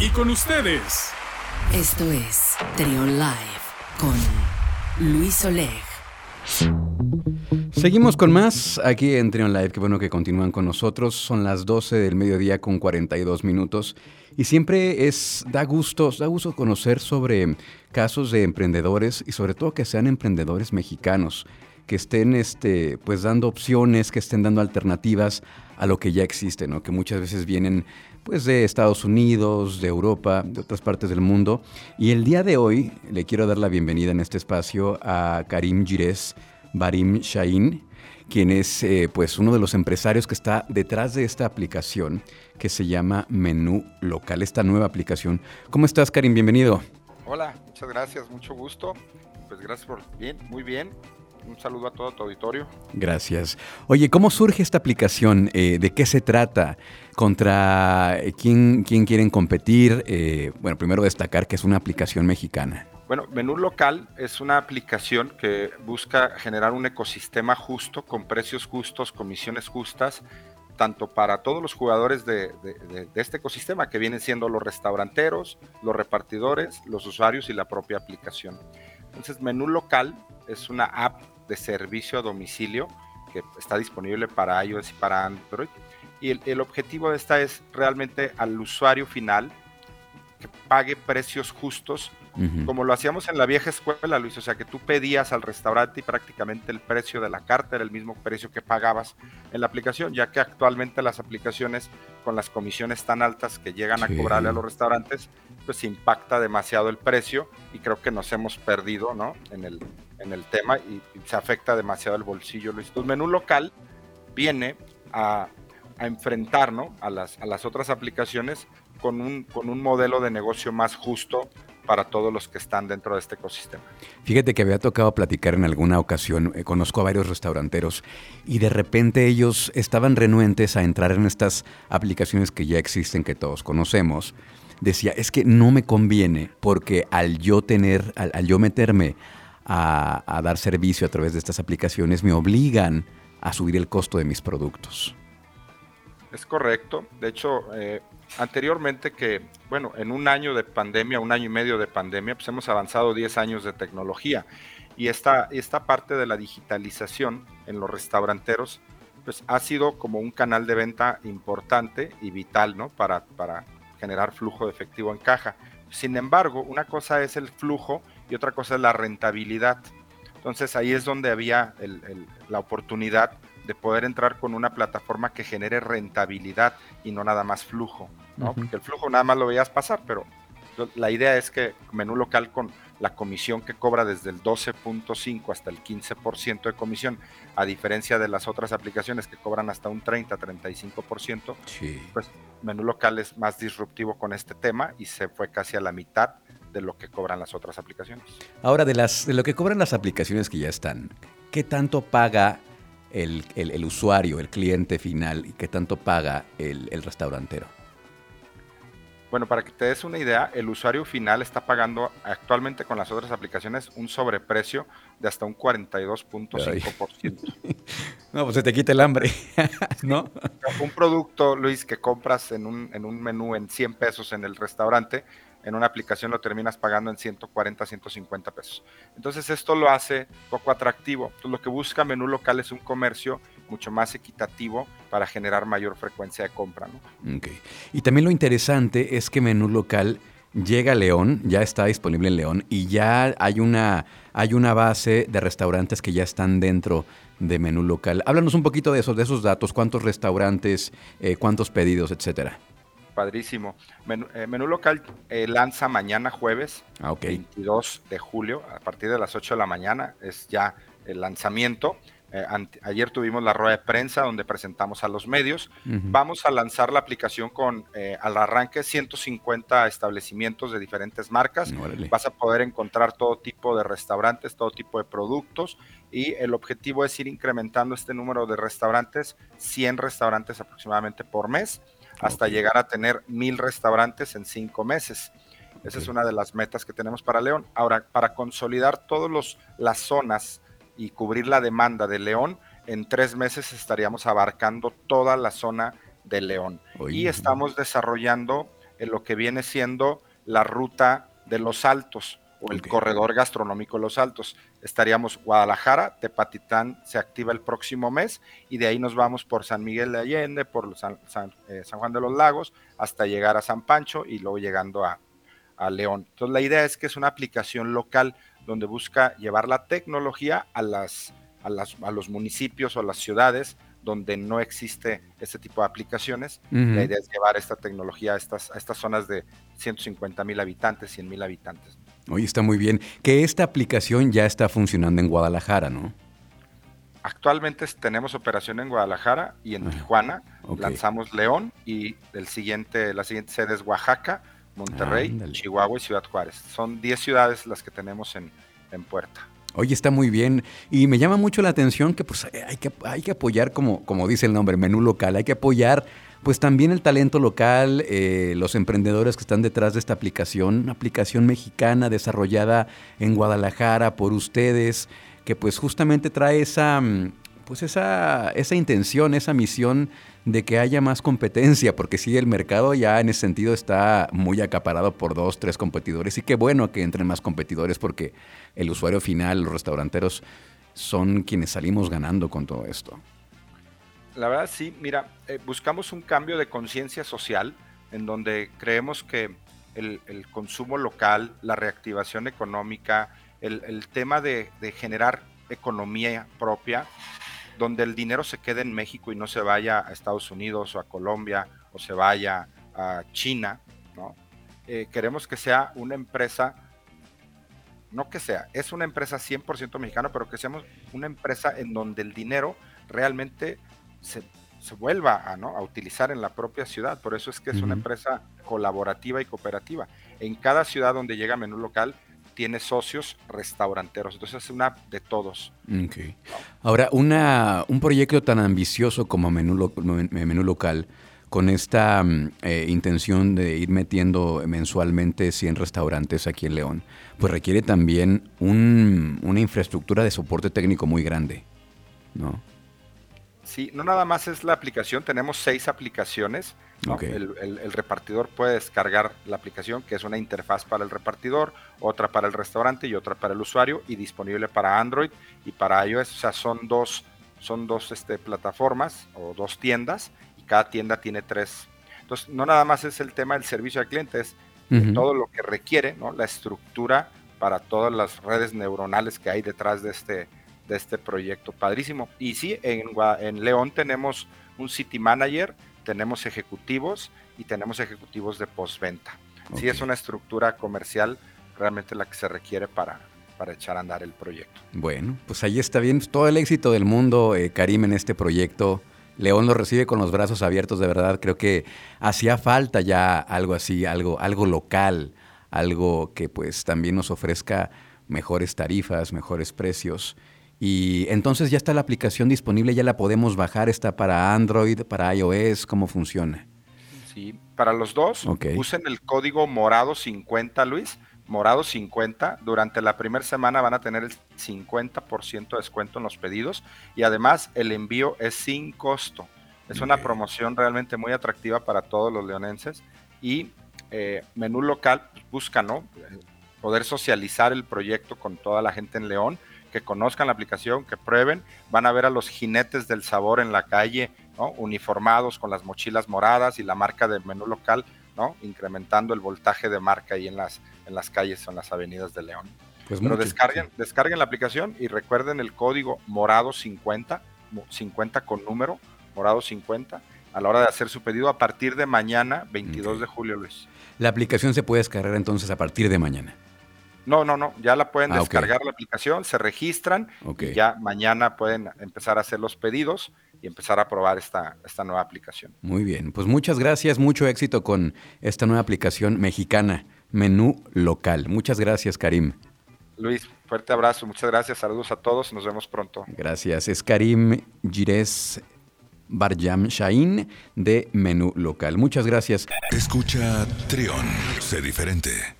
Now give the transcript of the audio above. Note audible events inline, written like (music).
Y con ustedes. Esto es Trion Live con Luis Oleg. Seguimos con más aquí en Trion Live. Qué bueno que continúan con nosotros. Son las 12 del mediodía con 42 minutos. Y siempre es, da gusto, da gusto conocer sobre casos de emprendedores y sobre todo que sean emprendedores mexicanos, que estén este, pues dando opciones, que estén dando alternativas a lo que ya existe, ¿no? que muchas veces vienen pues de Estados Unidos, de Europa, de otras partes del mundo. Y el día de hoy le quiero dar la bienvenida en este espacio a Karim Gires Barim Shahin, quien es eh, pues uno de los empresarios que está detrás de esta aplicación que se llama Menú Local, esta nueva aplicación. ¿Cómo estás, Karim? Bienvenido. Hola, muchas gracias, mucho gusto. Pues gracias por bien, muy bien un saludo a todo tu auditorio. Gracias. Oye, ¿cómo surge esta aplicación? Eh, ¿De qué se trata? ¿Contra eh, quién, quién quieren competir? Eh, bueno, primero destacar que es una aplicación mexicana. Bueno, Menú Local es una aplicación que busca generar un ecosistema justo, con precios justos, comisiones justas, tanto para todos los jugadores de, de, este ecosistema, que vienen siendo los restauranteros, los repartidores, los usuarios y la propia aplicación. Entonces, Menú Local es una app de servicio a domicilio que está disponible para iOS y para Android. Y el, objetivo de esta es realmente al usuario final que pague precios justos, como lo hacíamos en la vieja escuela, Luis. O sea, que tú pedías al restaurante y prácticamente el precio de la carta era el mismo precio que pagabas en la aplicación, ya que actualmente las aplicaciones con las comisiones tan altas que llegan a cobrarle a los restaurantes, pues impacta demasiado el precio y creo que nos hemos perdido ¿no? en, el, en el tema y, se afecta demasiado el bolsillo. Luis. Tu menú local viene a, a enfrentar a, las, a las otras aplicaciones con un, con un modelo de negocio más justo para todos los que están dentro de este ecosistema. Fíjate que había tocado platicar en alguna ocasión, eh, conozco a varios restauranteros y de repente ellos estaban renuentes a entrar en estas aplicaciones que ya existen, que todos conocemos, decía, es que no me conviene porque al yo tener, al, yo meterme a, dar servicio a través de estas aplicaciones, me obligan a subir el costo de mis productos. Es correcto. De hecho, eh, anteriormente que, bueno, en un año de pandemia, un año y medio de pandemia, pues hemos avanzado 10 años de tecnología. Y esta, esta parte de la digitalización en los restauranteros, pues ha sido como un canal de venta importante y vital, ¿no? Para, para generar flujo de efectivo en caja. Sin embargo, una cosa es el flujo y otra cosa es la rentabilidad. Entonces ahí es donde había la oportunidad de poder entrar con una plataforma que genere rentabilidad y no nada más flujo, ¿no? Porque el flujo nada más lo veías pasar, pero la idea es que menú local con la comisión que cobra desde el 12.5 hasta el 15% de comisión, a diferencia de las otras aplicaciones que cobran hasta un 30-35%, pues menú local es más disruptivo con este tema y se fue casi a la mitad de lo que cobran las otras aplicaciones. Ahora, de, las, de lo que cobran las aplicaciones que ya están, ¿qué tanto paga el, usuario, el cliente final y qué tanto paga el, el restaurantero? Bueno, para que te des una idea, el usuario final está pagando actualmente con las otras aplicaciones un sobreprecio de hasta un 42.5%. (laughs) no, pues se te quita el hambre, (laughs) ¿no? Un producto, Luis, que compras en un, en un menú en 100 pesos en el restaurante, en una aplicación lo terminas pagando en 140, 150 pesos. Entonces esto lo hace poco atractivo. Entonces, lo que busca Menú Local es un comercio mucho más equitativo para generar mayor frecuencia de compra. ¿no? Y también lo interesante es que Menú Local llega a León, ya está disponible en León y ya hay una, hay una base de restaurantes que ya están dentro de Menú Local. Háblanos un poquito de esos, de esos datos, cuántos restaurantes, eh, cuántos pedidos, etcétera. Padrísimo. Menú, eh, local eh, lanza mañana jueves, 22 ah, de julio, a partir de las 8 de la mañana, es ya el lanzamiento. Eh, ayer tuvimos la rueda de prensa donde presentamos a los medios. Vamos a lanzar la aplicación con eh, al arranque 150 establecimientos de diferentes marcas. Vas a poder encontrar todo tipo de restaurantes, todo tipo de productos y el objetivo es ir incrementando este número de restaurantes, 100 restaurantes aproximadamente por mes, hasta llegar a tener mil restaurantes en cinco meses. Esa es una de las metas que tenemos para León. Ahora, para consolidar todas las zonas y cubrir la demanda de León, en tres meses estaríamos abarcando toda la zona de León. Y estamos desarrollando en lo que viene siendo la ruta de los altos o el corredor gastronómico Los Altos. Estaríamos Guadalajara, Tepatitán se activa el próximo mes y de ahí nos vamos por San Miguel de Allende, por San, eh, Juan de los Lagos, hasta llegar a San Pancho y luego llegando a, León. Entonces la idea es que es una aplicación local donde busca llevar la tecnología a, las, a, las, a los municipios o a las ciudades donde no existe este tipo de aplicaciones. La idea es llevar esta tecnología a estas, a estas zonas de 150 mil habitantes, 100 mil habitantes. Oye, está muy bien. Que esta aplicación ya está funcionando en Guadalajara, ¿no? Actualmente tenemos operación en Guadalajara y en Tijuana. Lanzamos León y el siguiente, la siguiente sede es Oaxaca, Monterrey, Chihuahua y Ciudad Juárez. Son 10 ciudades las que tenemos en, puerta. Oye, está muy bien. Y me llama mucho la atención que pues hay que, hay que apoyar, como, como dice el nombre, menú local, hay que apoyar pues también el talento local, eh, los emprendedores que están detrás de esta aplicación, una aplicación mexicana desarrollada en Guadalajara por ustedes, que pues justamente trae esa, mm, pues esa, esa intención, esa misión de que haya más competencia, porque sí, el mercado ya en ese sentido está muy acaparado por dos, tres competidores, y qué bueno que entren más competidores porque el usuario final, los restauranteros, son quienes salimos ganando con todo esto. La verdad sí, mira, eh, buscamos un cambio de conciencia social en donde creemos que el, consumo local, la reactivación económica, el, tema de, generar economía propia, donde el dinero se quede en México y no se vaya a Estados Unidos o a Colombia o se vaya a China, ¿no? Eh, queremos que sea una empresa, no que sea, es una empresa 100% mexicana, pero que seamos una empresa en donde el dinero realmente se, vuelva a, ¿no? a, utilizar en la propia ciudad. Por eso es que es una empresa colaborativa y cooperativa. En cada ciudad donde llega menú local tiene socios restauranteros. Entonces es una de todos. Ahora, una, un proyecto tan ambicioso como menú, menú local, con esta mm, eh, intención de ir metiendo mensualmente 100 restaurantes aquí en León, pues requiere también un, una infraestructura de soporte técnico muy grande, ¿no? Sí, no nada más es la aplicación, tenemos seis aplicaciones. El, repartidor puede descargar la aplicación, que es una interfaz para el repartidor, otra para el restaurante y otra para el usuario, y disponible para Android y para iOS. O sea, son dos, son dos este, plataformas o dos tiendas, y cada tienda tiene tres. Entonces, no nada más es el tema del servicio al cliente, es todo lo que requiere, ¿no? la estructura para todas las redes neuronales que hay detrás de este, de este proyecto. Padrísimo. Y sí, en, en León tenemos un City Manager, tenemos ejecutivos y tenemos ejecutivos de postventa. Sí, es una estructura comercial realmente la que se requiere para, para echar a andar el proyecto. Bueno, pues ahí está bien. Todo el éxito del mundo, eh, Karim, en este proyecto. León lo recibe con los brazos abiertos, de verdad. Creo que hacía falta ya algo así, algo, algo local, algo que pues también nos ofrezca mejores tarifas, mejores precios y entonces ya está la aplicación disponible, ya la podemos bajar, está para Android, para iOS, ¿cómo funciona? Sí, para los dos, usen el código morado 50, Luis, morado 50. Durante la primera semana van a tener el 50% de descuento en los pedidos y además el envío es sin costo. Es una promoción realmente muy atractiva para todos los leonenses y eh, menú local pues, busca, ¿no? Poder socializar el proyecto con toda la gente en León que conozcan la aplicación, que prueben, van a ver a los jinetes del sabor en la calle, ¿no? uniformados con las mochilas moradas y la marca de menú local, ¿no? incrementando el voltaje de marca ahí en las, en las calles o en las avenidas de León. Pues Pero descarguen, descarguen la aplicación y recuerden el código morado 50, 50 con número, morado 50, a la hora de hacer su pedido a partir de mañana, 22 de julio, Luis. La aplicación se puede descargar entonces a partir de mañana. No, no, no, ya la pueden ah, descargar la aplicación, se registran y ya mañana pueden empezar a hacer los pedidos y empezar a probar esta, esta nueva aplicación. Muy bien, pues muchas gracias, mucho éxito con esta nueva aplicación mexicana, Menú Local. Muchas gracias, Karim. Luis, fuerte abrazo, muchas gracias, saludos a todos, nos vemos pronto. Gracias, es Karim Gires Barjam Shain de Menú Local. Muchas gracias. Escucha Trión, sé diferente.